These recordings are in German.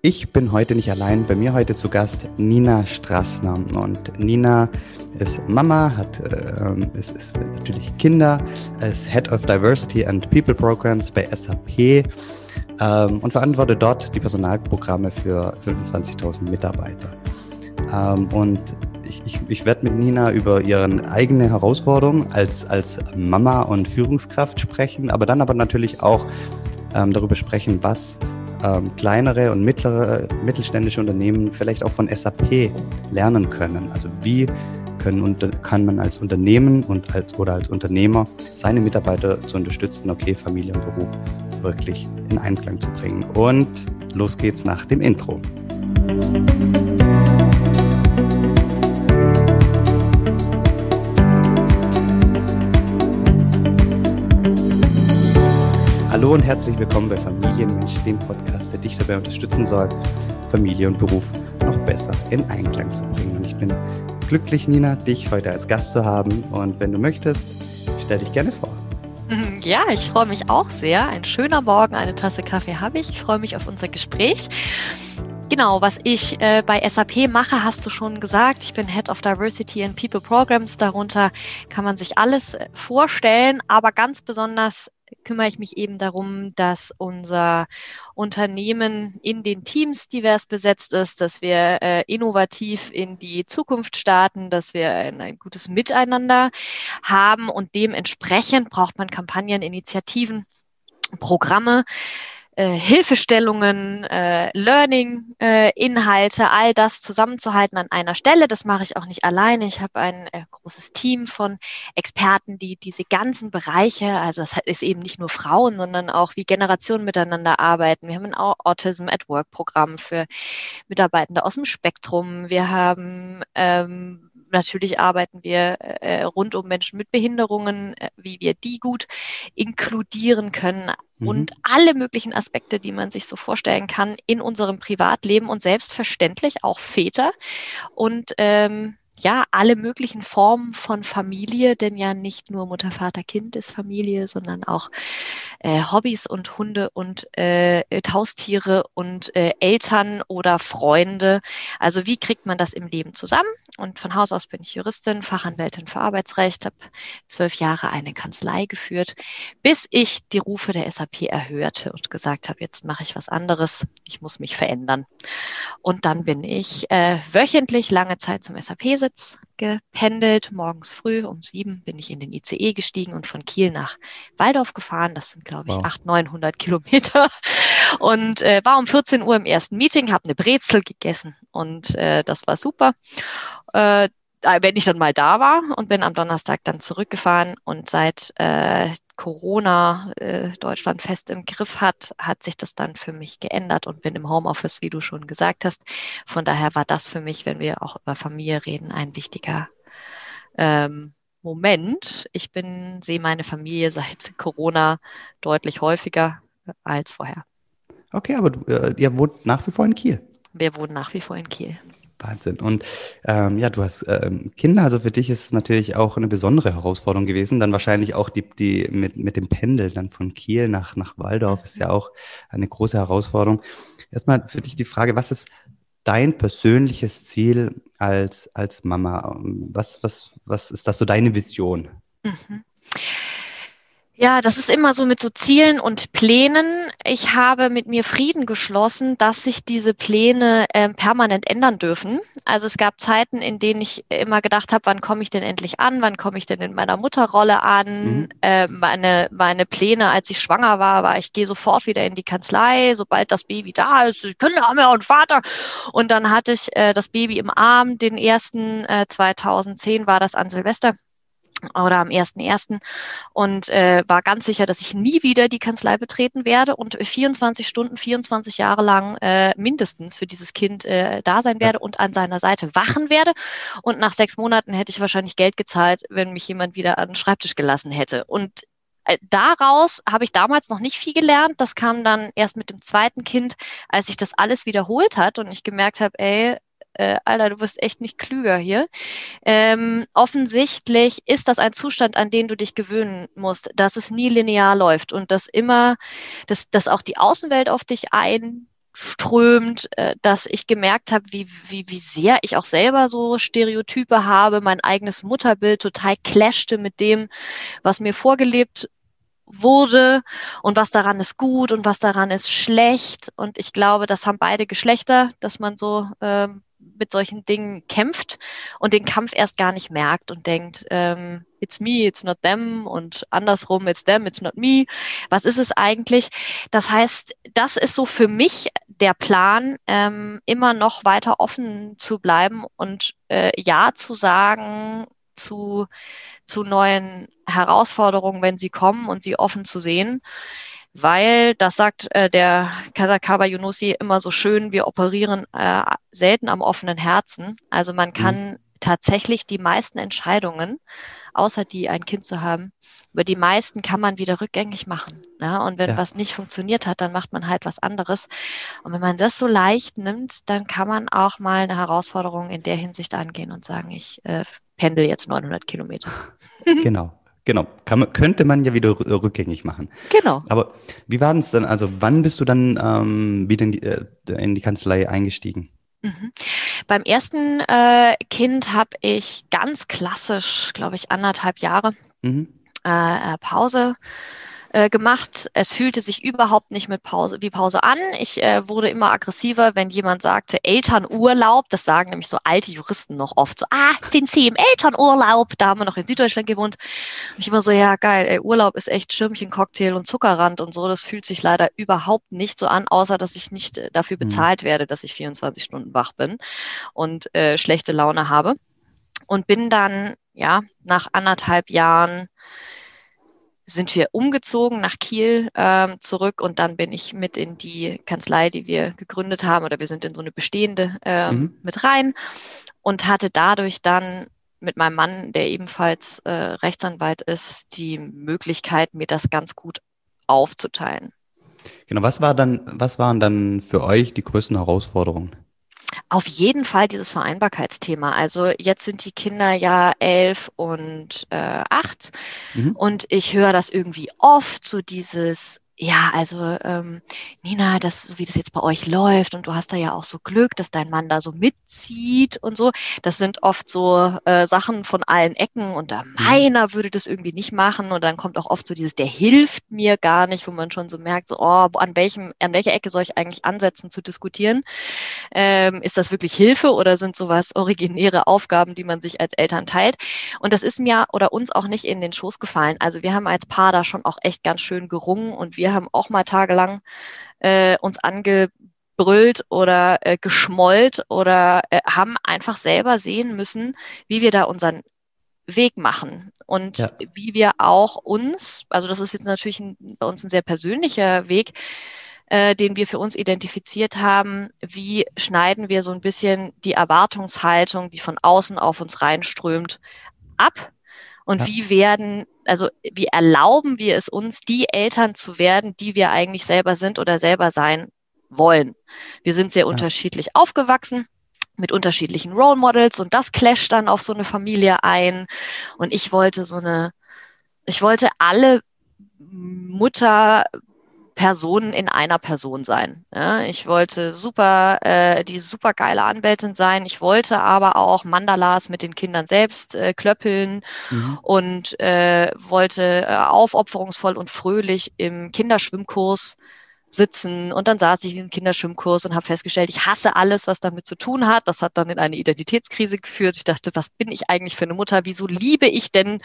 Ich bin heute nicht allein. Bei mir heute zu Gast Nina Strassner. Und Nina ist Mama, hat äh, ist, ist natürlich Kinder, ist Head of Diversity and People Programs bei SAP ähm, und verantwortet dort die Personalprogramme für 25.000 Mitarbeiter. Ähm, und ich, ich, ich werde mit Nina über ihre eigene Herausforderung als, als Mama und Führungskraft sprechen, aber dann aber natürlich auch ähm, darüber sprechen, was ähm, kleinere und mittlere, mittelständische Unternehmen vielleicht auch von SAP lernen können. Also wie können, kann man als Unternehmen und als, oder als Unternehmer seine Mitarbeiter zu unterstützen, okay, Familie und Beruf wirklich in Einklang zu bringen. Und los geht's nach dem Intro. Hallo und herzlich willkommen bei Familienmensch, dem Podcast, der dich dabei unterstützen soll, Familie und Beruf noch besser in Einklang zu bringen. Und ich bin glücklich, Nina, dich heute als Gast zu haben. Und wenn du möchtest, stell dich gerne vor. Ja, ich freue mich auch sehr. Ein schöner Morgen, eine Tasse Kaffee habe ich. Ich freue mich auf unser Gespräch. Genau, was ich äh, bei SAP mache, hast du schon gesagt. Ich bin Head of Diversity and People Programs. Darunter kann man sich alles äh, vorstellen, aber ganz besonders kümmere ich mich eben darum, dass unser Unternehmen in den Teams divers besetzt ist, dass wir äh, innovativ in die Zukunft starten, dass wir ein, ein gutes Miteinander haben und dementsprechend braucht man Kampagnen, Initiativen, Programme, äh, Hilfestellungen, äh, Learning-Inhalte, äh, all das zusammenzuhalten an einer Stelle. Das mache ich auch nicht alleine. Ich habe ein äh, großes Team von Experten, die diese ganzen Bereiche, also es ist eben nicht nur Frauen, sondern auch wie Generationen miteinander arbeiten. Wir haben ein Autism at Work Programm für Mitarbeitende aus dem Spektrum. Wir haben ähm, natürlich arbeiten wir äh, rund um Menschen mit Behinderungen, äh, wie wir die gut inkludieren können mhm. und alle möglichen Aspekte, die man sich so vorstellen kann in unserem Privatleben und selbstverständlich auch Väter und ähm, ja, alle möglichen Formen von Familie, denn ja nicht nur Mutter, Vater, Kind ist Familie, sondern auch äh, Hobbys und Hunde und äh, Haustiere und äh, Eltern oder Freunde. Also wie kriegt man das im Leben zusammen? Und von Haus aus bin ich Juristin, Fachanwältin für Arbeitsrecht, habe zwölf Jahre eine Kanzlei geführt, bis ich die Rufe der SAP erhörte und gesagt habe, jetzt mache ich was anderes, ich muss mich verändern. Und dann bin ich äh, wöchentlich lange Zeit zum SAP-Sitz gependelt. Morgens früh um sieben bin ich in den ICE gestiegen und von Kiel nach Waldorf gefahren. Das sind, glaube ich, wow. 800, 900 Kilometer. Und äh, war um 14 Uhr im ersten Meeting, habe eine Brezel gegessen und äh, das war super. Äh, wenn ich dann mal da war und bin am Donnerstag dann zurückgefahren und seit äh, Corona äh, Deutschland fest im Griff hat, hat sich das dann für mich geändert und bin im Homeoffice, wie du schon gesagt hast. Von daher war das für mich, wenn wir auch über Familie reden, ein wichtiger ähm, Moment. Ich bin, sehe meine Familie seit Corona deutlich häufiger als vorher. Okay, aber du, äh, ihr wohnt nach wie vor in Kiel. Wir wohnen nach wie vor in Kiel. Wahnsinn. Und ähm, ja, du hast ähm, Kinder, also für dich ist es natürlich auch eine besondere Herausforderung gewesen. Dann wahrscheinlich auch die, die mit, mit dem Pendel dann von Kiel nach, nach Waldorf ist ja auch eine große Herausforderung. Erstmal für dich die Frage, was ist dein persönliches Ziel als, als Mama? Was, was, was ist das so deine Vision? Mhm. Ja, das ist immer so mit so Zielen und Plänen. Ich habe mit mir Frieden geschlossen, dass sich diese Pläne äh, permanent ändern dürfen. Also es gab Zeiten, in denen ich immer gedacht habe, wann komme ich denn endlich an? Wann komme ich denn in meiner Mutterrolle an? Mhm. Äh, meine, meine Pläne, als ich schwanger war, war, ich gehe sofort wieder in die Kanzlei, sobald das Baby da ist. Die Kinder haben ja auch einen Vater. Und dann hatte ich äh, das Baby im Arm. Den ersten äh, 2010 war das an Silvester oder am 1.1. und äh, war ganz sicher, dass ich nie wieder die Kanzlei betreten werde und 24 Stunden, 24 Jahre lang äh, mindestens für dieses Kind äh, da sein werde und an seiner Seite wachen werde. Und nach sechs Monaten hätte ich wahrscheinlich Geld gezahlt, wenn mich jemand wieder an den Schreibtisch gelassen hätte. Und äh, daraus habe ich damals noch nicht viel gelernt. Das kam dann erst mit dem zweiten Kind, als sich das alles wiederholt hat und ich gemerkt habe, ey, äh, Alter, du bist echt nicht klüger hier. Ähm, offensichtlich ist das ein Zustand, an den du dich gewöhnen musst, dass es nie linear läuft und dass immer, dass, dass auch die Außenwelt auf dich ein strömt, äh, dass ich gemerkt habe, wie, wie, wie sehr ich auch selber so Stereotype habe, mein eigenes Mutterbild total clashte mit dem, was mir vorgelebt wurde und was daran ist gut und was daran ist schlecht. Und ich glaube, das haben beide Geschlechter, dass man so ähm, mit solchen Dingen kämpft und den Kampf erst gar nicht merkt und denkt, ähm, it's me, it's not them und andersrum, it's them, it's not me. Was ist es eigentlich? Das heißt, das ist so für mich der Plan, ähm, immer noch weiter offen zu bleiben und äh, Ja zu sagen zu, zu neuen Herausforderungen, wenn sie kommen und sie offen zu sehen weil, das sagt äh, der Kasakaba Yunusi immer so schön, wir operieren äh, selten am offenen Herzen. Also man kann mhm. tatsächlich die meisten Entscheidungen, außer die ein Kind zu haben, über die meisten kann man wieder rückgängig machen. Ja? Und wenn ja. was nicht funktioniert hat, dann macht man halt was anderes. Und wenn man das so leicht nimmt, dann kann man auch mal eine Herausforderung in der Hinsicht angehen und sagen, ich äh, pendel jetzt 900 Kilometer. Genau. Genau, Kann, könnte man ja wieder rückgängig machen. Genau. Aber wie war es denn? Also wann bist du dann ähm, wieder in die, äh, in die, Kanzlei eingestiegen? Mhm. Beim ersten äh, Kind habe ich ganz klassisch, glaube ich, anderthalb Jahre mhm. äh, äh Pause äh, gemacht. Es fühlte sich überhaupt nicht mit Pause, wie Pause an. Ich äh, wurde immer aggressiver, wenn jemand sagte Elternurlaub. Das sagen nämlich so alte Juristen noch oft so, ah, sind Sie im Elternurlaub? Da haben wir noch in Süddeutschland gewohnt. Und ich immer so, ja geil, ey, Urlaub ist echt Schirmchen, Cocktail und Zuckerrand und so. Das fühlt sich leider überhaupt nicht so an, außer dass ich nicht äh, dafür mhm. bezahlt werde, dass ich 24 Stunden wach bin und äh, schlechte Laune habe. Und bin dann, ja, nach anderthalb Jahren sind wir umgezogen nach Kiel ähm, zurück und dann bin ich mit in die Kanzlei, die wir gegründet haben, oder wir sind in so eine bestehende ähm, mhm. mit rein und hatte dadurch dann mit meinem Mann, der ebenfalls äh, Rechtsanwalt ist, die Möglichkeit, mir das ganz gut aufzuteilen. Genau, was war dann, was waren dann für euch die größten Herausforderungen? Auf jeden Fall dieses Vereinbarkeitsthema. Also jetzt sind die Kinder ja elf und äh, acht mhm. und ich höre das irgendwie oft, so dieses, ja, also ähm, Nina, das so wie das jetzt bei euch läuft und du hast da ja auch so Glück, dass dein Mann da so mitzieht und so. Das sind oft so äh, Sachen von allen Ecken und da mhm. meiner würde das irgendwie nicht machen und dann kommt auch oft so dieses, der hilft mir gar nicht, wo man schon so merkt, so oh, an welchem, an welcher Ecke soll ich eigentlich ansetzen zu diskutieren? Ähm, ist das wirklich Hilfe oder sind sowas originäre Aufgaben, die man sich als Eltern teilt? Und das ist mir oder uns auch nicht in den Schoß gefallen. Also wir haben als Paar da schon auch echt ganz schön gerungen und wir wir haben auch mal tagelang äh, uns angebrüllt oder äh, geschmollt oder äh, haben einfach selber sehen müssen, wie wir da unseren Weg machen und ja. wie wir auch uns, also das ist jetzt natürlich ein, bei uns ein sehr persönlicher Weg, äh, den wir für uns identifiziert haben, wie schneiden wir so ein bisschen die Erwartungshaltung, die von außen auf uns reinströmt, ab und ja. wie werden, also wie erlauben wir es uns, die Eltern zu werden, die wir eigentlich selber sind oder selber sein wollen. Wir sind sehr ja. unterschiedlich aufgewachsen mit unterschiedlichen Role Models und das clasht dann auf so eine Familie ein. Und ich wollte so eine, ich wollte alle Mutter Personen in einer Person sein. Ja, ich wollte super, äh, die super geile Anwältin sein. Ich wollte aber auch Mandalas mit den Kindern selbst äh, klöppeln mhm. und äh, wollte äh, aufopferungsvoll und fröhlich im Kinderschwimmkurs sitzen und dann saß ich im Kinderschwimmkurs und habe festgestellt, ich hasse alles, was damit zu tun hat. Das hat dann in eine Identitätskrise geführt. Ich dachte, was bin ich eigentlich für eine Mutter? Wieso liebe ich denn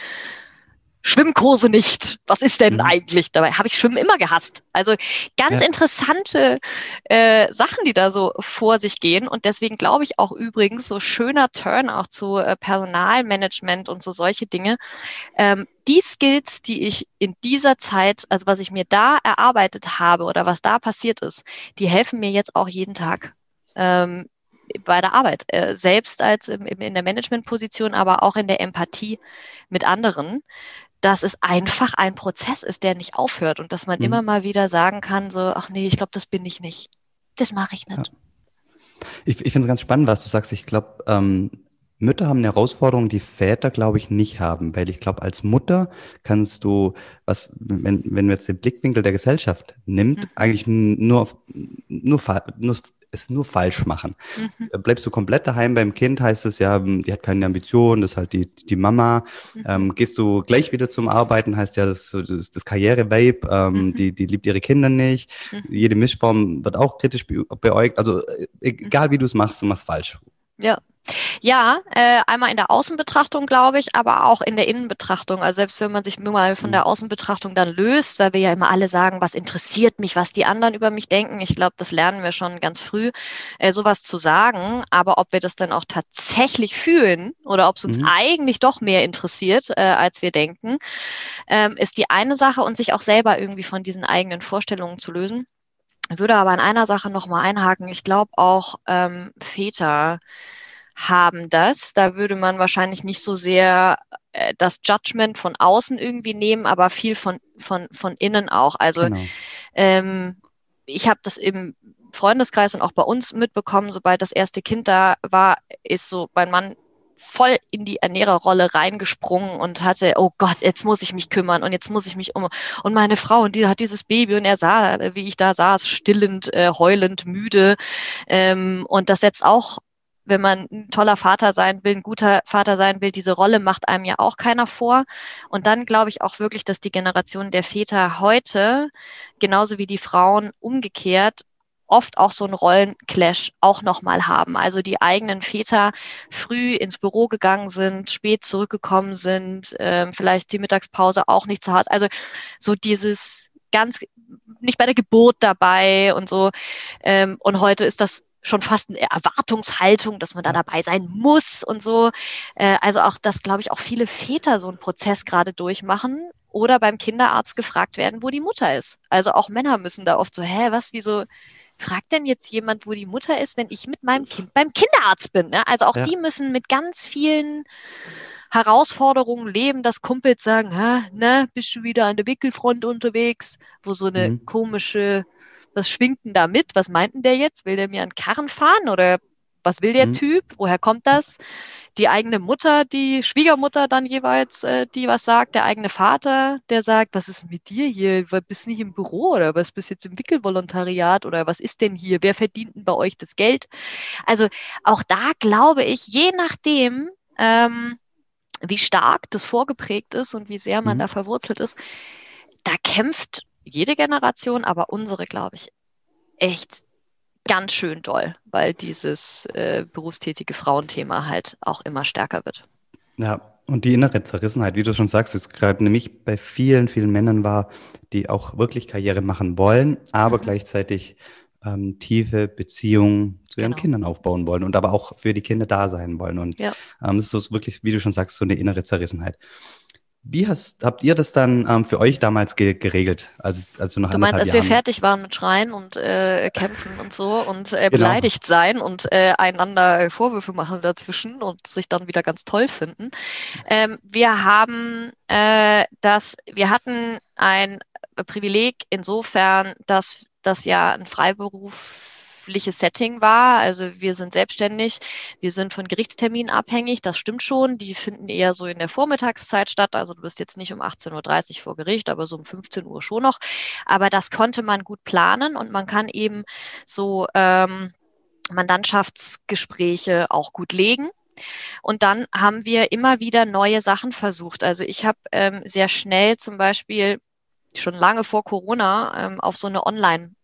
Schwimmkurse nicht. Was ist denn mhm. eigentlich? Dabei habe ich Schwimmen immer gehasst. Also ganz ja. interessante äh, Sachen, die da so vor sich gehen. Und deswegen glaube ich auch übrigens so schöner Turn auch zu äh, Personalmanagement und so solche Dinge. Ähm, die Skills, die ich in dieser Zeit, also was ich mir da erarbeitet habe oder was da passiert ist, die helfen mir jetzt auch jeden Tag. Ähm, bei der Arbeit, äh, selbst als im, in der Managementposition, aber auch in der Empathie mit anderen, dass es einfach ein Prozess ist, der nicht aufhört und dass man mhm. immer mal wieder sagen kann, so, ach nee, ich glaube, das bin ich nicht. Das mache ich nicht. Ja. Ich, ich finde es ganz spannend, was du sagst. Ich glaube, ähm, Mütter haben eine Herausforderung, die Väter, glaube ich, nicht haben, weil ich glaube, als Mutter kannst du, was, wenn, wenn man jetzt den Blickwinkel der Gesellschaft nimmt, mhm. eigentlich nur, nur, nur es nur falsch machen. Mhm. Äh, bleibst du komplett daheim beim Kind, heißt es ja, hm, die hat keine Ambition, das ist halt die, die Mama. Mhm. Ähm, gehst du gleich wieder zum Arbeiten, heißt ja, das, das, das Karriere-Babe, ähm, mhm. die, die liebt ihre Kinder nicht. Mhm. Jede Mischform wird auch kritisch beäugt. Also äh, egal wie du es machst, du machst falsch. Ja, ja, äh, einmal in der Außenbetrachtung, glaube ich, aber auch in der Innenbetrachtung. Also selbst wenn man sich mal von der mhm. Außenbetrachtung dann löst, weil wir ja immer alle sagen, was interessiert mich, was die anderen über mich denken. Ich glaube, das lernen wir schon ganz früh, äh, sowas zu sagen. Aber ob wir das dann auch tatsächlich fühlen oder ob es uns mhm. eigentlich doch mehr interessiert, äh, als wir denken, ähm, ist die eine Sache und sich auch selber irgendwie von diesen eigenen Vorstellungen zu lösen. Ich würde aber in einer Sache nochmal einhaken. Ich glaube auch ähm, Väter, haben das. Da würde man wahrscheinlich nicht so sehr äh, das Judgment von außen irgendwie nehmen, aber viel von, von, von innen auch. Also genau. ähm, ich habe das im Freundeskreis und auch bei uns mitbekommen, sobald das erste Kind da war, ist so mein Mann voll in die Ernährerrolle reingesprungen und hatte, oh Gott, jetzt muss ich mich kümmern und jetzt muss ich mich um. Und meine Frau, und die hat dieses Baby und er sah, wie ich da saß, stillend, äh, heulend, müde. Ähm, und das setzt auch wenn man ein toller Vater sein will, ein guter Vater sein will, diese Rolle macht einem ja auch keiner vor. Und dann glaube ich auch wirklich, dass die Generation der Väter heute, genauso wie die Frauen umgekehrt, oft auch so einen Rollenclash auch nochmal haben. Also die eigenen Väter früh ins Büro gegangen sind, spät zurückgekommen sind, äh, vielleicht die Mittagspause auch nicht zu Hause. Also so dieses ganz nicht bei der Geburt dabei und so. Ähm, und heute ist das schon fast eine Erwartungshaltung, dass man da dabei sein muss und so. Äh, also auch, dass, glaube ich, auch viele Väter so einen Prozess gerade durchmachen oder beim Kinderarzt gefragt werden, wo die Mutter ist. Also auch Männer müssen da oft so, hä, was, wieso fragt denn jetzt jemand, wo die Mutter ist, wenn ich mit meinem Kind beim Kinderarzt bin? Ne? Also auch ja. die müssen mit ganz vielen Herausforderungen leben, dass Kumpels sagen, ne, bist du wieder an der Wickelfront unterwegs, wo so eine mhm. komische was schwingt denn da mit? Was meinten der jetzt? Will der mir einen Karren fahren oder was will der mhm. Typ? Woher kommt das? Die eigene Mutter, die Schwiegermutter dann jeweils, äh, die was sagt, der eigene Vater, der sagt, was ist mit dir hier? Bist du nicht im Büro oder was bist jetzt im Wickelvolontariat oder was ist denn hier? Wer verdient denn bei euch das Geld? Also auch da glaube ich, je nachdem, ähm, wie stark das vorgeprägt ist und wie sehr man mhm. da verwurzelt ist, da kämpft jede Generation, aber unsere, glaube ich, echt ganz schön doll, weil dieses äh, berufstätige Frauenthema halt auch immer stärker wird. Ja, und die innere Zerrissenheit, wie du schon sagst, ist gerade nämlich bei vielen, vielen Männern war, die auch wirklich Karriere machen wollen, aber mhm. gleichzeitig ähm, tiefe Beziehungen zu ihren genau. Kindern aufbauen wollen und aber auch für die Kinder da sein wollen. Und ja. ähm, das ist so wirklich, wie du schon sagst, so eine innere Zerrissenheit. Wie hast, habt ihr das dann ähm, für euch damals ge geregelt, als, als du noch Du meinst, als Jahren wir fertig waren mit Schreien und äh, Kämpfen und so und äh, genau. beleidigt sein und äh, einander Vorwürfe machen dazwischen und sich dann wieder ganz toll finden. Ähm, wir haben äh, das, wir hatten ein Privileg insofern, dass das ja ein Freiberuf berufliches Setting war. Also wir sind selbstständig, wir sind von Gerichtsterminen abhängig, das stimmt schon. Die finden eher so in der Vormittagszeit statt. Also du bist jetzt nicht um 18.30 Uhr vor Gericht, aber so um 15 Uhr schon noch. Aber das konnte man gut planen und man kann eben so ähm, Mandantschaftsgespräche auch gut legen. Und dann haben wir immer wieder neue Sachen versucht. Also ich habe ähm, sehr schnell zum Beispiel schon lange vor Corona ähm, auf so eine Online-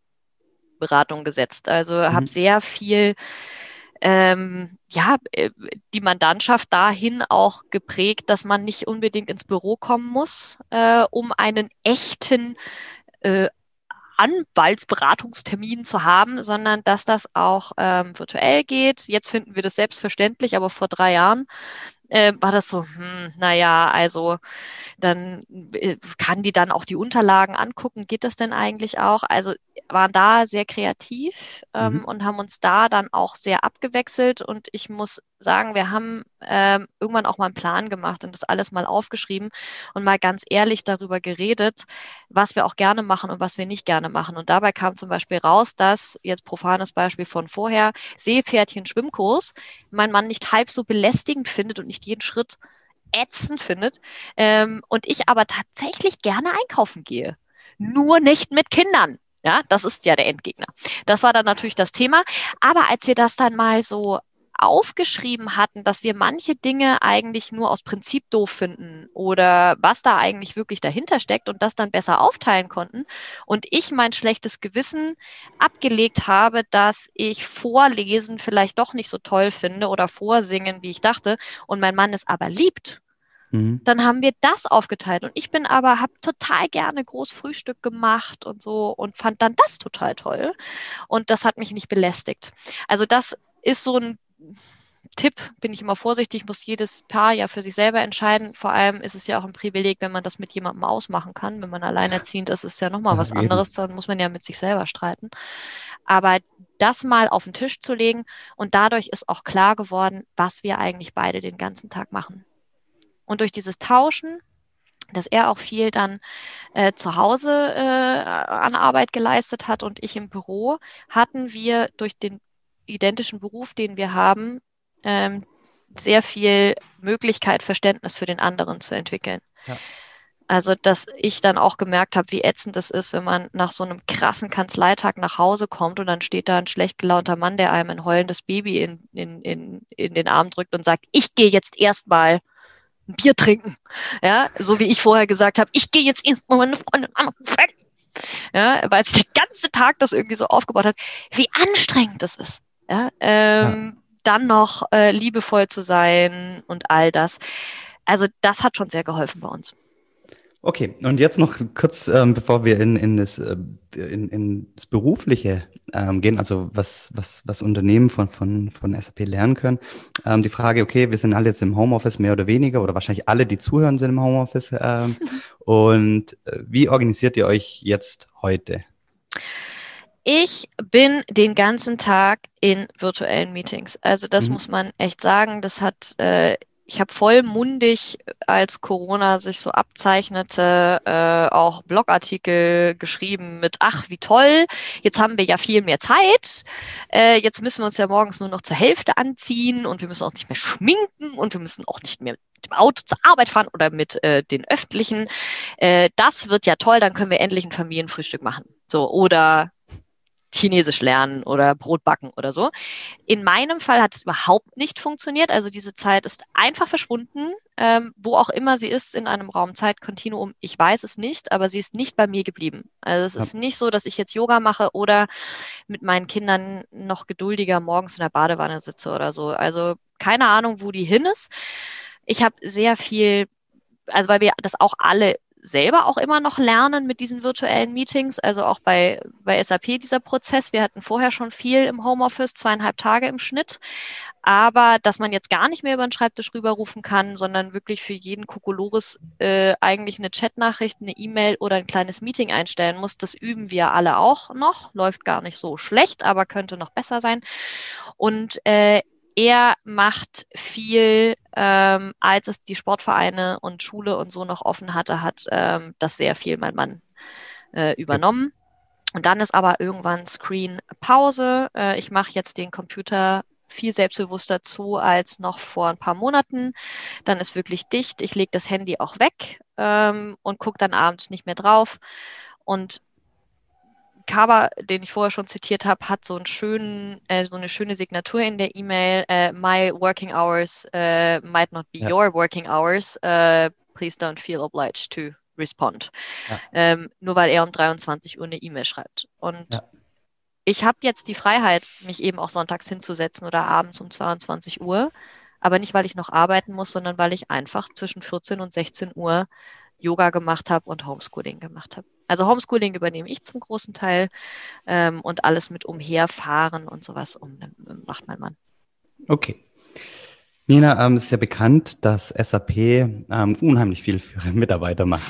Beratung gesetzt. Also mhm. habe sehr viel ähm, ja, äh, die Mandantschaft dahin auch geprägt, dass man nicht unbedingt ins Büro kommen muss, äh, um einen echten äh, Anwaltsberatungstermin zu haben, sondern dass das auch ähm, virtuell geht. Jetzt finden wir das selbstverständlich, aber vor drei Jahren äh, war das so, hm, naja, also dann äh, kann die dann auch die Unterlagen angucken. Geht das denn eigentlich auch? Also waren da sehr kreativ ähm, mhm. und haben uns da dann auch sehr abgewechselt. Und ich muss sagen, wir haben ähm, irgendwann auch mal einen Plan gemacht und das alles mal aufgeschrieben und mal ganz ehrlich darüber geredet, was wir auch gerne machen und was wir nicht gerne machen. Und dabei kam zum Beispiel raus, dass, jetzt profanes Beispiel von vorher, Seepferdchen Schwimmkurs, mein Mann nicht halb so belästigend findet und nicht jeden Schritt ätzend findet ähm, und ich aber tatsächlich gerne einkaufen gehe. Nur nicht mit Kindern. Ja, das ist ja der Endgegner. Das war dann natürlich das Thema. Aber als wir das dann mal so aufgeschrieben hatten, dass wir manche Dinge eigentlich nur aus Prinzip doof finden oder was da eigentlich wirklich dahinter steckt und das dann besser aufteilen konnten und ich mein schlechtes Gewissen abgelegt habe, dass ich Vorlesen vielleicht doch nicht so toll finde oder Vorsingen, wie ich dachte und mein Mann es aber liebt Mhm. Dann haben wir das aufgeteilt. Und ich bin aber, habe total gerne Großfrühstück gemacht und so und fand dann das total toll. Und das hat mich nicht belästigt. Also das ist so ein Tipp, bin ich immer vorsichtig, muss jedes Paar ja für sich selber entscheiden. Vor allem ist es ja auch ein Privileg, wenn man das mit jemandem ausmachen kann. Wenn man alleinerziehend ist, ist ja nochmal ja, was eben. anderes, dann muss man ja mit sich selber streiten. Aber das mal auf den Tisch zu legen und dadurch ist auch klar geworden, was wir eigentlich beide den ganzen Tag machen. Und durch dieses Tauschen, dass er auch viel dann äh, zu Hause äh, an Arbeit geleistet hat und ich im Büro, hatten wir durch den identischen Beruf, den wir haben, ähm, sehr viel Möglichkeit, Verständnis für den anderen zu entwickeln. Ja. Also, dass ich dann auch gemerkt habe, wie ätzend es ist, wenn man nach so einem krassen Kanzleitag nach Hause kommt und dann steht da ein schlecht gelaunter Mann, der einem ein heulendes Baby in, in, in, in den Arm drückt und sagt, ich gehe jetzt erstmal ein Bier trinken. Ja, so wie ich vorher gesagt habe, ich gehe jetzt erstmal meine Freundin anrufen. Ja, weil sich der ganze Tag das irgendwie so aufgebaut hat, wie anstrengend das ist. Ja, ähm, ja. dann noch äh, liebevoll zu sein und all das. Also das hat schon sehr geholfen bei uns. Okay, und jetzt noch kurz, ähm, bevor wir in, in, das, äh, in, in das Berufliche ähm, gehen, also was, was, was Unternehmen von, von, von SAP lernen können. Ähm, die Frage, okay, wir sind alle jetzt im Homeoffice mehr oder weniger oder wahrscheinlich alle, die zuhören, sind im Homeoffice. Ähm, und äh, wie organisiert ihr euch jetzt heute? Ich bin den ganzen Tag in virtuellen Meetings. Also das mhm. muss man echt sagen. Das hat äh, ich habe vollmundig, als Corona sich so abzeichnete, äh, auch Blogartikel geschrieben mit, ach, wie toll, jetzt haben wir ja viel mehr Zeit, äh, jetzt müssen wir uns ja morgens nur noch zur Hälfte anziehen und wir müssen uns nicht mehr schminken und wir müssen auch nicht mehr mit dem Auto zur Arbeit fahren oder mit äh, den öffentlichen. Äh, das wird ja toll, dann können wir endlich ein Familienfrühstück machen. So, oder Chinesisch lernen oder Brot backen oder so. In meinem Fall hat es überhaupt nicht funktioniert. Also diese Zeit ist einfach verschwunden, ähm, wo auch immer sie ist in einem Raum-Zeit-Kontinuum. Ich weiß es nicht, aber sie ist nicht bei mir geblieben. Also es ja. ist nicht so, dass ich jetzt Yoga mache oder mit meinen Kindern noch geduldiger morgens in der Badewanne sitze oder so. Also keine Ahnung, wo die hin ist. Ich habe sehr viel also weil wir das auch alle selber auch immer noch lernen mit diesen virtuellen Meetings, also auch bei, bei SAP dieser Prozess. Wir hatten vorher schon viel im Homeoffice, zweieinhalb Tage im Schnitt. Aber dass man jetzt gar nicht mehr über den Schreibtisch rüberrufen kann, sondern wirklich für jeden Kokolores äh, eigentlich eine Chatnachricht, eine E-Mail oder ein kleines Meeting einstellen muss, das üben wir alle auch noch. Läuft gar nicht so schlecht, aber könnte noch besser sein. Und äh, er macht viel, ähm, als es die Sportvereine und Schule und so noch offen hatte, hat ähm, das sehr viel mein Mann äh, übernommen. Und dann ist aber irgendwann Screen Pause. Äh, ich mache jetzt den Computer viel selbstbewusster zu als noch vor ein paar Monaten. Dann ist wirklich dicht. Ich lege das Handy auch weg ähm, und gucke dann abends nicht mehr drauf. Und Cover, den ich vorher schon zitiert habe, hat so, einen schönen, äh, so eine schöne Signatur in der E-Mail. Äh, My working hours uh, might not be ja. your working hours. Uh, please don't feel obliged to respond. Ja. Ähm, nur weil er um 23 Uhr eine E-Mail schreibt. Und ja. ich habe jetzt die Freiheit, mich eben auch sonntags hinzusetzen oder abends um 22 Uhr. Aber nicht, weil ich noch arbeiten muss, sondern weil ich einfach zwischen 14 und 16 Uhr Yoga gemacht habe und Homeschooling gemacht habe. Also Homeschooling übernehme ich zum großen Teil ähm, und alles mit umherfahren und sowas um, macht mein Mann. Okay. Nina, ähm, es ist ja bekannt, dass SAP ähm, unheimlich viel für ihre Mitarbeiter macht.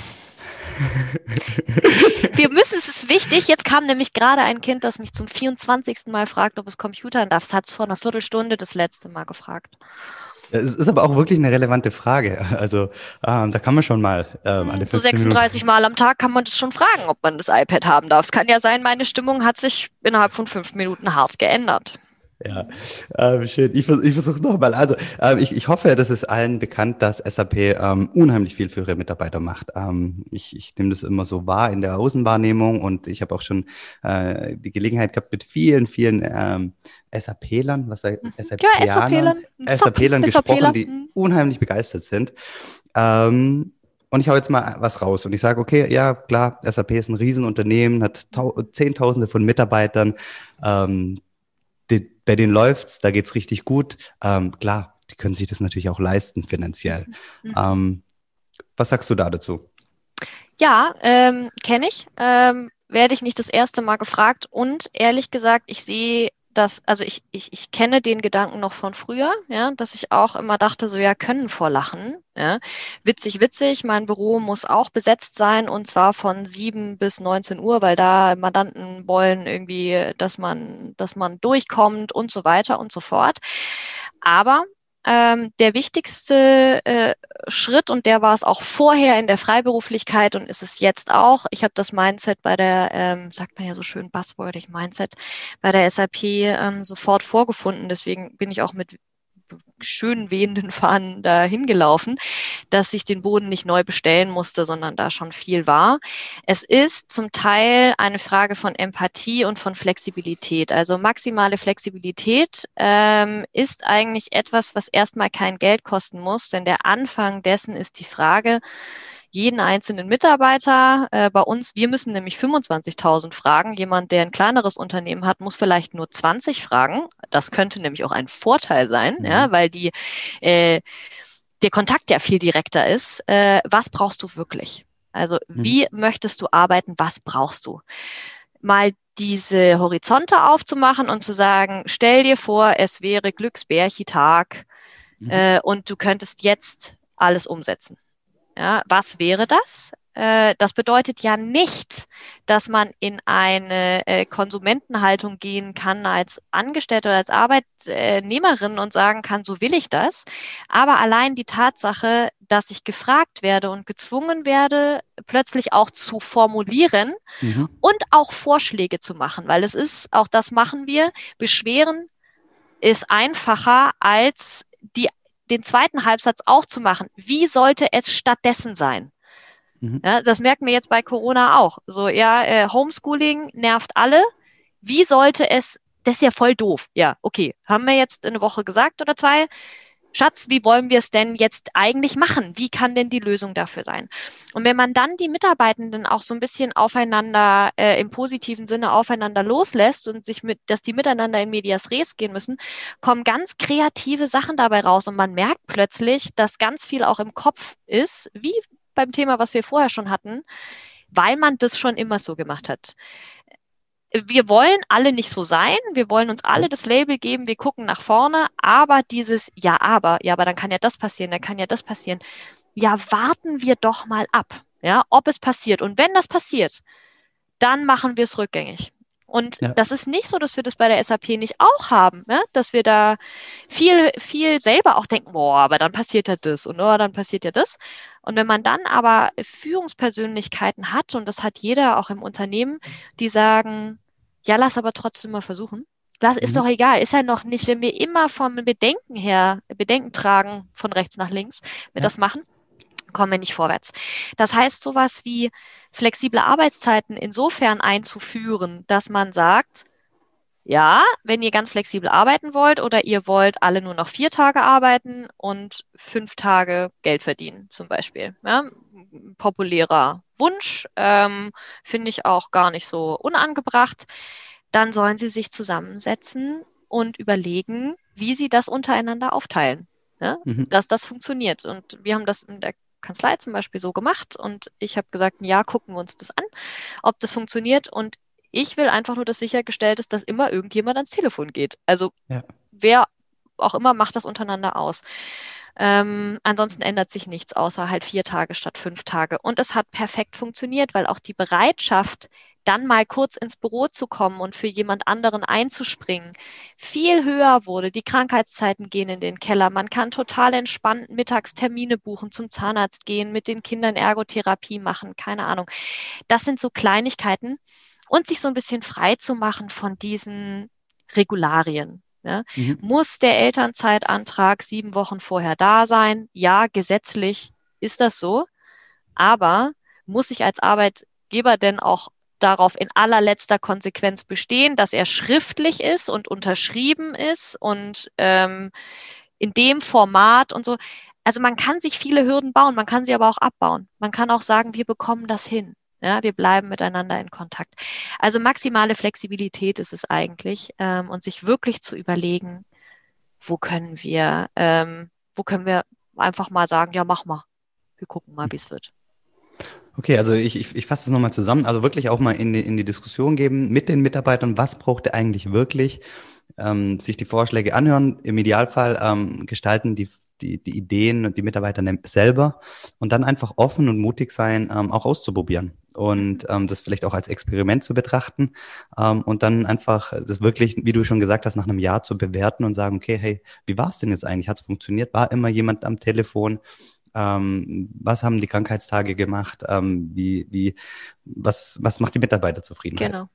Wir müssen, es ist wichtig, jetzt kam nämlich gerade ein Kind, das mich zum 24. Mal fragt, ob es Computern darf. Es hat es vor einer Viertelstunde das letzte Mal gefragt. Es ist aber auch wirklich eine relevante Frage. Also ähm, da kann man schon mal ähm, alle So 36 Minuten. Mal am Tag kann man das schon fragen, ob man das iPad haben darf. Es kann ja sein, meine Stimmung hat sich innerhalb von fünf Minuten hart geändert. Ja, ähm, schön. Ich, ich versuche es nochmal. Also ähm, ich, ich hoffe, das ist allen bekannt, dass SAP ähm, unheimlich viel für ihre Mitarbeiter macht. Ähm, ich, ich nehme das immer so wahr in der Außenwahrnehmung und ich habe auch schon äh, die Gelegenheit gehabt, mit vielen, vielen ähm, SAP-Lern, was mhm. SAP-Lern, ja, SAP-Lern gesprochen, die unheimlich begeistert sind. Ähm, und ich hau jetzt mal was raus und ich sage, okay, ja, klar, SAP ist ein Riesenunternehmen, hat Zehntausende von Mitarbeitern. Ähm, die, bei denen läuft's, da geht's richtig gut. Ähm, klar, die können sich das natürlich auch leisten finanziell. Mhm. Ähm, was sagst du da dazu? Ja, ähm, kenne ich. Ähm, werde ich nicht das erste Mal gefragt und ehrlich gesagt, ich sehe dass, also ich, ich, ich kenne den Gedanken noch von früher, ja, dass ich auch immer dachte, so ja, können vor Lachen. Ja. Witzig, witzig, mein Büro muss auch besetzt sein und zwar von sieben bis 19 Uhr, weil da Mandanten wollen irgendwie, dass man, dass man durchkommt und so weiter und so fort. Aber ähm, der wichtigste äh, Schritt und der war es auch vorher in der Freiberuflichkeit und ist es jetzt auch. Ich habe das Mindset bei der, ähm, sagt man ja so schön buzzwordig Mindset, bei der SAP ähm, sofort vorgefunden. Deswegen bin ich auch mit schön wehenden Fahnen dahin gelaufen, dass ich den Boden nicht neu bestellen musste, sondern da schon viel war. Es ist zum Teil eine Frage von Empathie und von Flexibilität. Also maximale Flexibilität ähm, ist eigentlich etwas, was erstmal kein Geld kosten muss, denn der Anfang dessen ist die Frage, jeden einzelnen Mitarbeiter. Äh, bei uns, wir müssen nämlich 25.000 fragen. Jemand, der ein kleineres Unternehmen hat, muss vielleicht nur 20 fragen. Das könnte nämlich auch ein Vorteil sein, mhm. ja, weil die, äh, der Kontakt ja viel direkter ist. Äh, was brauchst du wirklich? Also mhm. wie möchtest du arbeiten? Was brauchst du? Mal diese Horizonte aufzumachen und zu sagen, stell dir vor, es wäre Glücksbärchi-Tag mhm. äh, und du könntest jetzt alles umsetzen. Ja, was wäre das? Äh, das bedeutet ja nicht, dass man in eine äh, Konsumentenhaltung gehen kann als Angestellte oder als Arbeitnehmerin und sagen kann, so will ich das. Aber allein die Tatsache, dass ich gefragt werde und gezwungen werde, plötzlich auch zu formulieren mhm. und auch Vorschläge zu machen, weil es ist, auch das machen wir, Beschweren ist einfacher als die den zweiten Halbsatz auch zu machen. Wie sollte es stattdessen sein? Mhm. Ja, das merken wir jetzt bei Corona auch. So, ja, äh, Homeschooling nervt alle. Wie sollte es, das ist ja voll doof. Ja, okay. Haben wir jetzt eine Woche gesagt oder zwei? Schatz, wie wollen wir es denn jetzt eigentlich machen? Wie kann denn die Lösung dafür sein? Und wenn man dann die Mitarbeitenden auch so ein bisschen aufeinander, äh, im positiven Sinne aufeinander loslässt und sich mit, dass die miteinander in Medias Res gehen müssen, kommen ganz kreative Sachen dabei raus und man merkt plötzlich, dass ganz viel auch im Kopf ist, wie beim Thema, was wir vorher schon hatten, weil man das schon immer so gemacht hat wir wollen alle nicht so sein, wir wollen uns alle das Label geben, wir gucken nach vorne, aber dieses Ja, aber, ja, aber dann kann ja das passieren, dann kann ja das passieren. Ja, warten wir doch mal ab, ja, ob es passiert. Und wenn das passiert, dann machen wir es rückgängig. Und ja. das ist nicht so, dass wir das bei der SAP nicht auch haben, ja? dass wir da viel, viel selber auch denken, boah, aber dann passiert ja das und oh, dann passiert ja das. Und wenn man dann aber Führungspersönlichkeiten hat, und das hat jeder auch im Unternehmen, die sagen, ja, lass aber trotzdem mal versuchen. Das ist mhm. doch egal, ist ja noch nicht, wenn wir immer vom Bedenken her, Bedenken tragen von rechts nach links, wir ja. das machen, kommen wir nicht vorwärts. Das heißt, sowas wie flexible Arbeitszeiten insofern einzuführen, dass man sagt, ja, wenn ihr ganz flexibel arbeiten wollt oder ihr wollt alle nur noch vier Tage arbeiten und fünf Tage Geld verdienen, zum Beispiel. Ja, populärer Wunsch, ähm, finde ich auch gar nicht so unangebracht. Dann sollen sie sich zusammensetzen und überlegen, wie sie das untereinander aufteilen, ja? mhm. dass das funktioniert. Und wir haben das in der Kanzlei zum Beispiel so gemacht und ich habe gesagt, ja, gucken wir uns das an, ob das funktioniert. Und ich will einfach nur, dass sichergestellt ist, dass immer irgendjemand ans Telefon geht. Also ja. wer auch immer macht das untereinander aus. Ähm, ansonsten ändert sich nichts, außer halt vier Tage statt fünf Tage. Und es hat perfekt funktioniert, weil auch die Bereitschaft, dann mal kurz ins Büro zu kommen und für jemand anderen einzuspringen, viel höher wurde. Die Krankheitszeiten gehen in den Keller. Man kann total entspannt Mittagstermine buchen, zum Zahnarzt gehen, mit den Kindern Ergotherapie machen, keine Ahnung. Das sind so Kleinigkeiten und sich so ein bisschen frei zu machen von diesen Regularien. Ja. Mhm. Muss der Elternzeitantrag sieben Wochen vorher da sein? Ja, gesetzlich ist das so. Aber muss ich als Arbeitgeber denn auch darauf in allerletzter Konsequenz bestehen, dass er schriftlich ist und unterschrieben ist und ähm, in dem Format und so. Also man kann sich viele Hürden bauen, man kann sie aber auch abbauen. Man kann auch sagen, wir bekommen das hin. Ja, wir bleiben miteinander in Kontakt. Also maximale Flexibilität ist es eigentlich ähm, und sich wirklich zu überlegen, wo können wir, ähm, wo können wir einfach mal sagen, ja, mach mal. Wir gucken mal, wie es wird. Okay, also ich, ich, ich fasse das nochmal zusammen. Also wirklich auch mal in die, in die Diskussion geben mit den Mitarbeitern, was braucht er eigentlich wirklich, ähm, sich die Vorschläge anhören, im Idealfall ähm, gestalten die, die, die Ideen und die Mitarbeiter selber und dann einfach offen und mutig sein, ähm, auch auszuprobieren und ähm, das vielleicht auch als Experiment zu betrachten ähm, und dann einfach das wirklich, wie du schon gesagt hast, nach einem Jahr zu bewerten und sagen, okay, hey, wie war es denn jetzt eigentlich? Hat es funktioniert? War immer jemand am Telefon? Ähm, was haben die Krankheitstage gemacht? Ähm, wie, wie, was, was macht die Mitarbeiter zufrieden? Genau.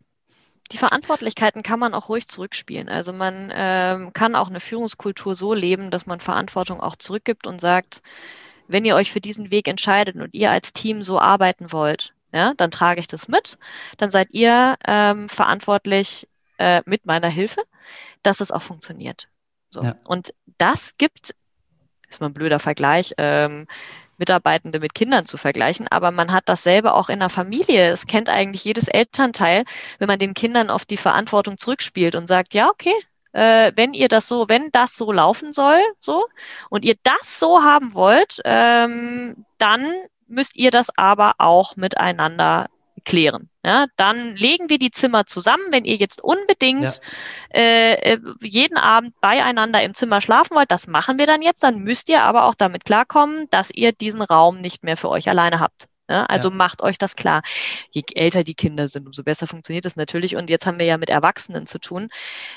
Die Verantwortlichkeiten kann man auch ruhig zurückspielen. Also man ähm, kann auch eine Führungskultur so leben, dass man Verantwortung auch zurückgibt und sagt, wenn ihr euch für diesen Weg entscheidet und ihr als Team so arbeiten wollt, ja, dann trage ich das mit. Dann seid ihr ähm, verantwortlich äh, mit meiner Hilfe, dass es auch funktioniert. So. Ja. Und das gibt ist mal ein blöder Vergleich, ähm, Mitarbeitende mit Kindern zu vergleichen, aber man hat dasselbe auch in der Familie. Es kennt eigentlich jedes Elternteil, wenn man den Kindern auf die Verantwortung zurückspielt und sagt, ja, okay, äh, wenn ihr das so, wenn das so laufen soll, so, und ihr das so haben wollt, ähm, dann müsst ihr das aber auch miteinander klären. Ja, dann legen wir die Zimmer zusammen. Wenn ihr jetzt unbedingt ja. Äh, äh, jeden Abend beieinander im Zimmer schlafen wollt, das machen wir dann jetzt. Dann müsst ihr aber auch damit klarkommen, dass ihr diesen Raum nicht mehr für euch alleine habt. Ja, also ja. macht euch das klar. Je älter die Kinder sind, umso besser funktioniert es natürlich. Und jetzt haben wir ja mit Erwachsenen zu tun.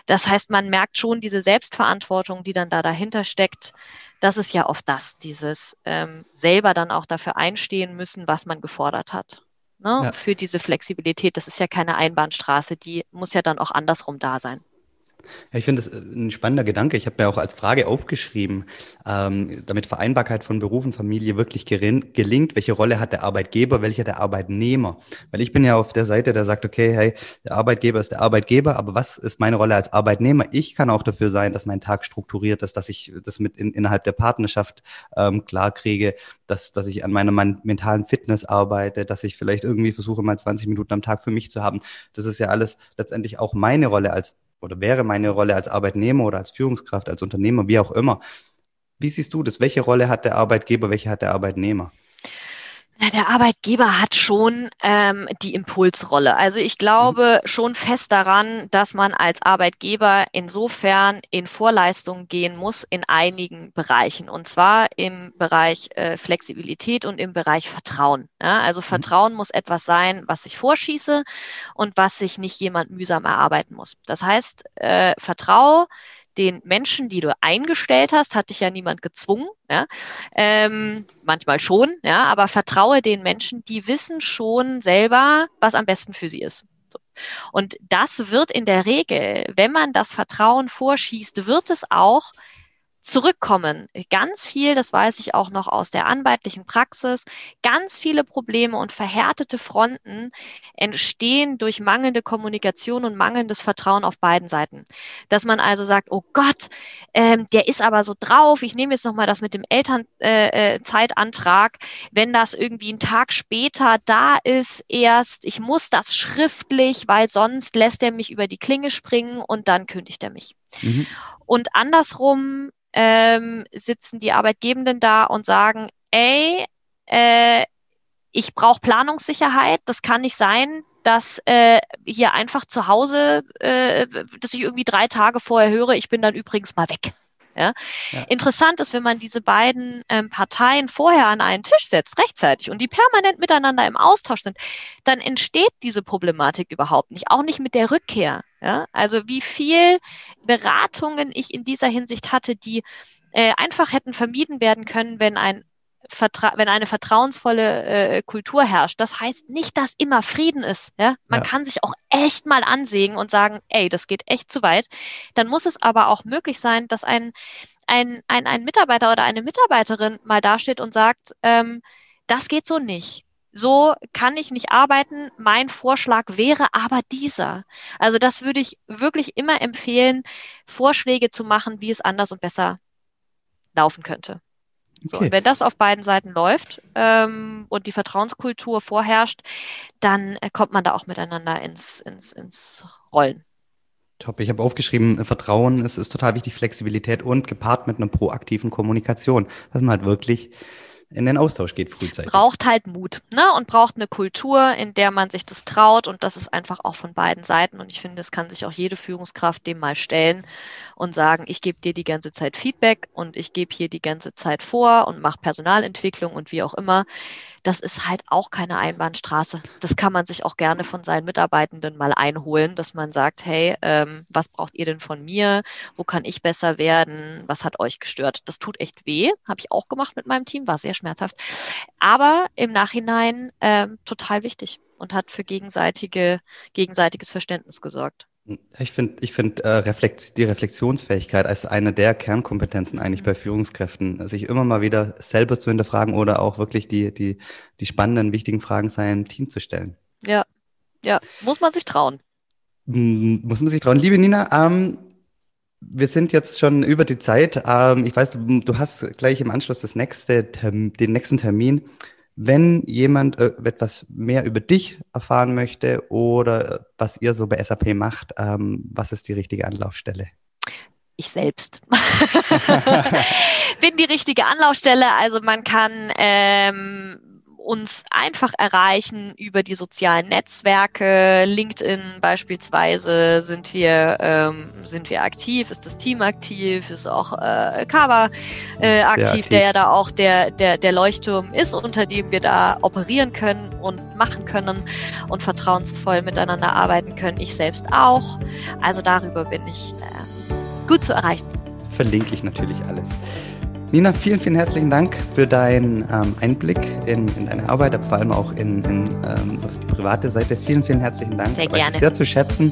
Das heißt, man merkt schon diese Selbstverantwortung, die dann da dahinter steckt. Das ist ja oft das, dieses ähm, selber dann auch dafür einstehen müssen, was man gefordert hat ne, ja. für diese Flexibilität. Das ist ja keine Einbahnstraße, die muss ja dann auch andersrum da sein. Ja, ich finde das äh, ein spannender Gedanke. Ich habe mir auch als Frage aufgeschrieben, ähm, damit Vereinbarkeit von Beruf und Familie wirklich gelingt, welche Rolle hat der Arbeitgeber, welcher der Arbeitnehmer? Weil ich bin ja auf der Seite, der sagt, okay, hey, der Arbeitgeber ist der Arbeitgeber, aber was ist meine Rolle als Arbeitnehmer? Ich kann auch dafür sein, dass mein Tag strukturiert ist, dass ich das mit in, innerhalb der Partnerschaft ähm, klar kriege, dass, dass ich an meiner mentalen Fitness arbeite, dass ich vielleicht irgendwie versuche, mal 20 Minuten am Tag für mich zu haben. Das ist ja alles letztendlich auch meine Rolle als oder wäre meine Rolle als Arbeitnehmer oder als Führungskraft, als Unternehmer, wie auch immer. Wie siehst du das? Welche Rolle hat der Arbeitgeber, welche hat der Arbeitnehmer? Der Arbeitgeber hat schon ähm, die Impulsrolle. Also ich glaube mhm. schon fest daran, dass man als Arbeitgeber insofern in Vorleistung gehen muss in einigen Bereichen. Und zwar im Bereich äh, Flexibilität und im Bereich Vertrauen. Ja, also mhm. Vertrauen muss etwas sein, was ich vorschieße und was sich nicht jemand mühsam erarbeiten muss. Das heißt, äh, Vertraue den Menschen, die du eingestellt hast, hat dich ja niemand gezwungen, ja, ähm, manchmal schon, ja, aber vertraue den Menschen, die wissen schon selber, was am besten für sie ist. So. Und das wird in der Regel, wenn man das Vertrauen vorschießt, wird es auch zurückkommen. Ganz viel, das weiß ich auch noch aus der anwaltlichen Praxis, ganz viele Probleme und verhärtete Fronten entstehen durch mangelnde Kommunikation und mangelndes Vertrauen auf beiden Seiten. Dass man also sagt, oh Gott, ähm, der ist aber so drauf, ich nehme jetzt nochmal das mit dem Elternzeitantrag, äh, äh wenn das irgendwie einen Tag später da ist, erst, ich muss das schriftlich, weil sonst lässt er mich über die Klinge springen und dann kündigt er mich. Mhm. Und andersrum ähm, sitzen die Arbeitgebenden da und sagen, ey, äh, ich brauche Planungssicherheit. Das kann nicht sein, dass äh, hier einfach zu Hause, äh, dass ich irgendwie drei Tage vorher höre, ich bin dann übrigens mal weg. Ja? ja. Interessant ist, wenn man diese beiden ähm, Parteien vorher an einen Tisch setzt, rechtzeitig, und die permanent miteinander im Austausch sind, dann entsteht diese Problematik überhaupt nicht, auch nicht mit der Rückkehr. Ja? Also wie viel Beratungen ich in dieser Hinsicht hatte, die äh, einfach hätten vermieden werden können, wenn ein Vertra wenn eine vertrauensvolle äh, Kultur herrscht. Das heißt nicht, dass immer Frieden ist. Ja? Man ja. kann sich auch echt mal ansägen und sagen, ey, das geht echt zu weit. Dann muss es aber auch möglich sein, dass ein, ein, ein, ein Mitarbeiter oder eine Mitarbeiterin mal dasteht und sagt, ähm, das geht so nicht. So kann ich nicht arbeiten. Mein Vorschlag wäre aber dieser. Also das würde ich wirklich immer empfehlen, Vorschläge zu machen, wie es anders und besser laufen könnte. So, okay. wenn das auf beiden Seiten läuft ähm, und die Vertrauenskultur vorherrscht, dann äh, kommt man da auch miteinander ins, ins, ins Rollen. Top. Ich habe aufgeschrieben, Vertrauen ist, ist total wichtig, Flexibilität und gepaart mit einer proaktiven Kommunikation, dass man halt wirklich in den Austausch geht frühzeitig. Braucht halt Mut ne? und braucht eine Kultur, in der man sich das traut und das ist einfach auch von beiden Seiten und ich finde, es kann sich auch jede Führungskraft dem mal stellen und sagen, ich gebe dir die ganze Zeit Feedback und ich gebe hier die ganze Zeit vor und mache Personalentwicklung und wie auch immer das ist halt auch keine Einbahnstraße. Das kann man sich auch gerne von seinen Mitarbeitenden mal einholen, dass man sagt, hey, ähm, was braucht ihr denn von mir? Wo kann ich besser werden? Was hat euch gestört? Das tut echt weh, habe ich auch gemacht mit meinem Team, war sehr schmerzhaft. Aber im Nachhinein ähm, total wichtig und hat für gegenseitige, gegenseitiges Verständnis gesorgt. Ich finde ich find, äh, Reflekt, die Reflexionsfähigkeit als eine der Kernkompetenzen eigentlich bei Führungskräften, sich immer mal wieder selber zu hinterfragen oder auch wirklich die, die, die spannenden, wichtigen Fragen seinem Team zu stellen. Ja, ja, muss man sich trauen. Muss man sich trauen. Liebe Nina, ähm, wir sind jetzt schon über die Zeit. Ähm, ich weiß, du, du hast gleich im Anschluss das nächste, den nächsten Termin. Wenn jemand äh, etwas mehr über dich erfahren möchte oder was ihr so bei SAP macht, ähm, was ist die richtige Anlaufstelle? Ich selbst bin die richtige Anlaufstelle. Also man kann ähm, uns einfach erreichen über die sozialen Netzwerke. LinkedIn beispielsweise sind wir, ähm, sind wir aktiv, ist das Team aktiv, ist auch äh, Kava äh, aktiv, aktiv, der ja da auch der, der, der Leuchtturm ist, unter dem wir da operieren können und machen können und vertrauensvoll miteinander arbeiten können. Ich selbst auch. Also darüber bin ich äh, gut zu erreichen. Verlinke ich natürlich alles. Nina, vielen, vielen herzlichen Dank für deinen ähm, Einblick in, in, deine Arbeit, aber vor allem auch in, in ähm, auf die private Seite. Vielen, vielen herzlichen Dank. Sehr gerne. Sehr zu schätzen.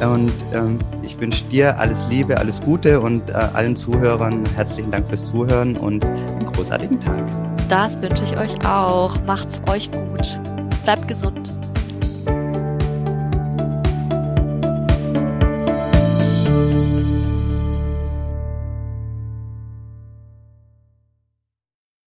Und ähm, ich wünsche dir alles Liebe, alles Gute und äh, allen Zuhörern herzlichen Dank fürs Zuhören und einen großartigen Tag. Das wünsche ich euch auch. Macht's euch gut. Bleibt gesund.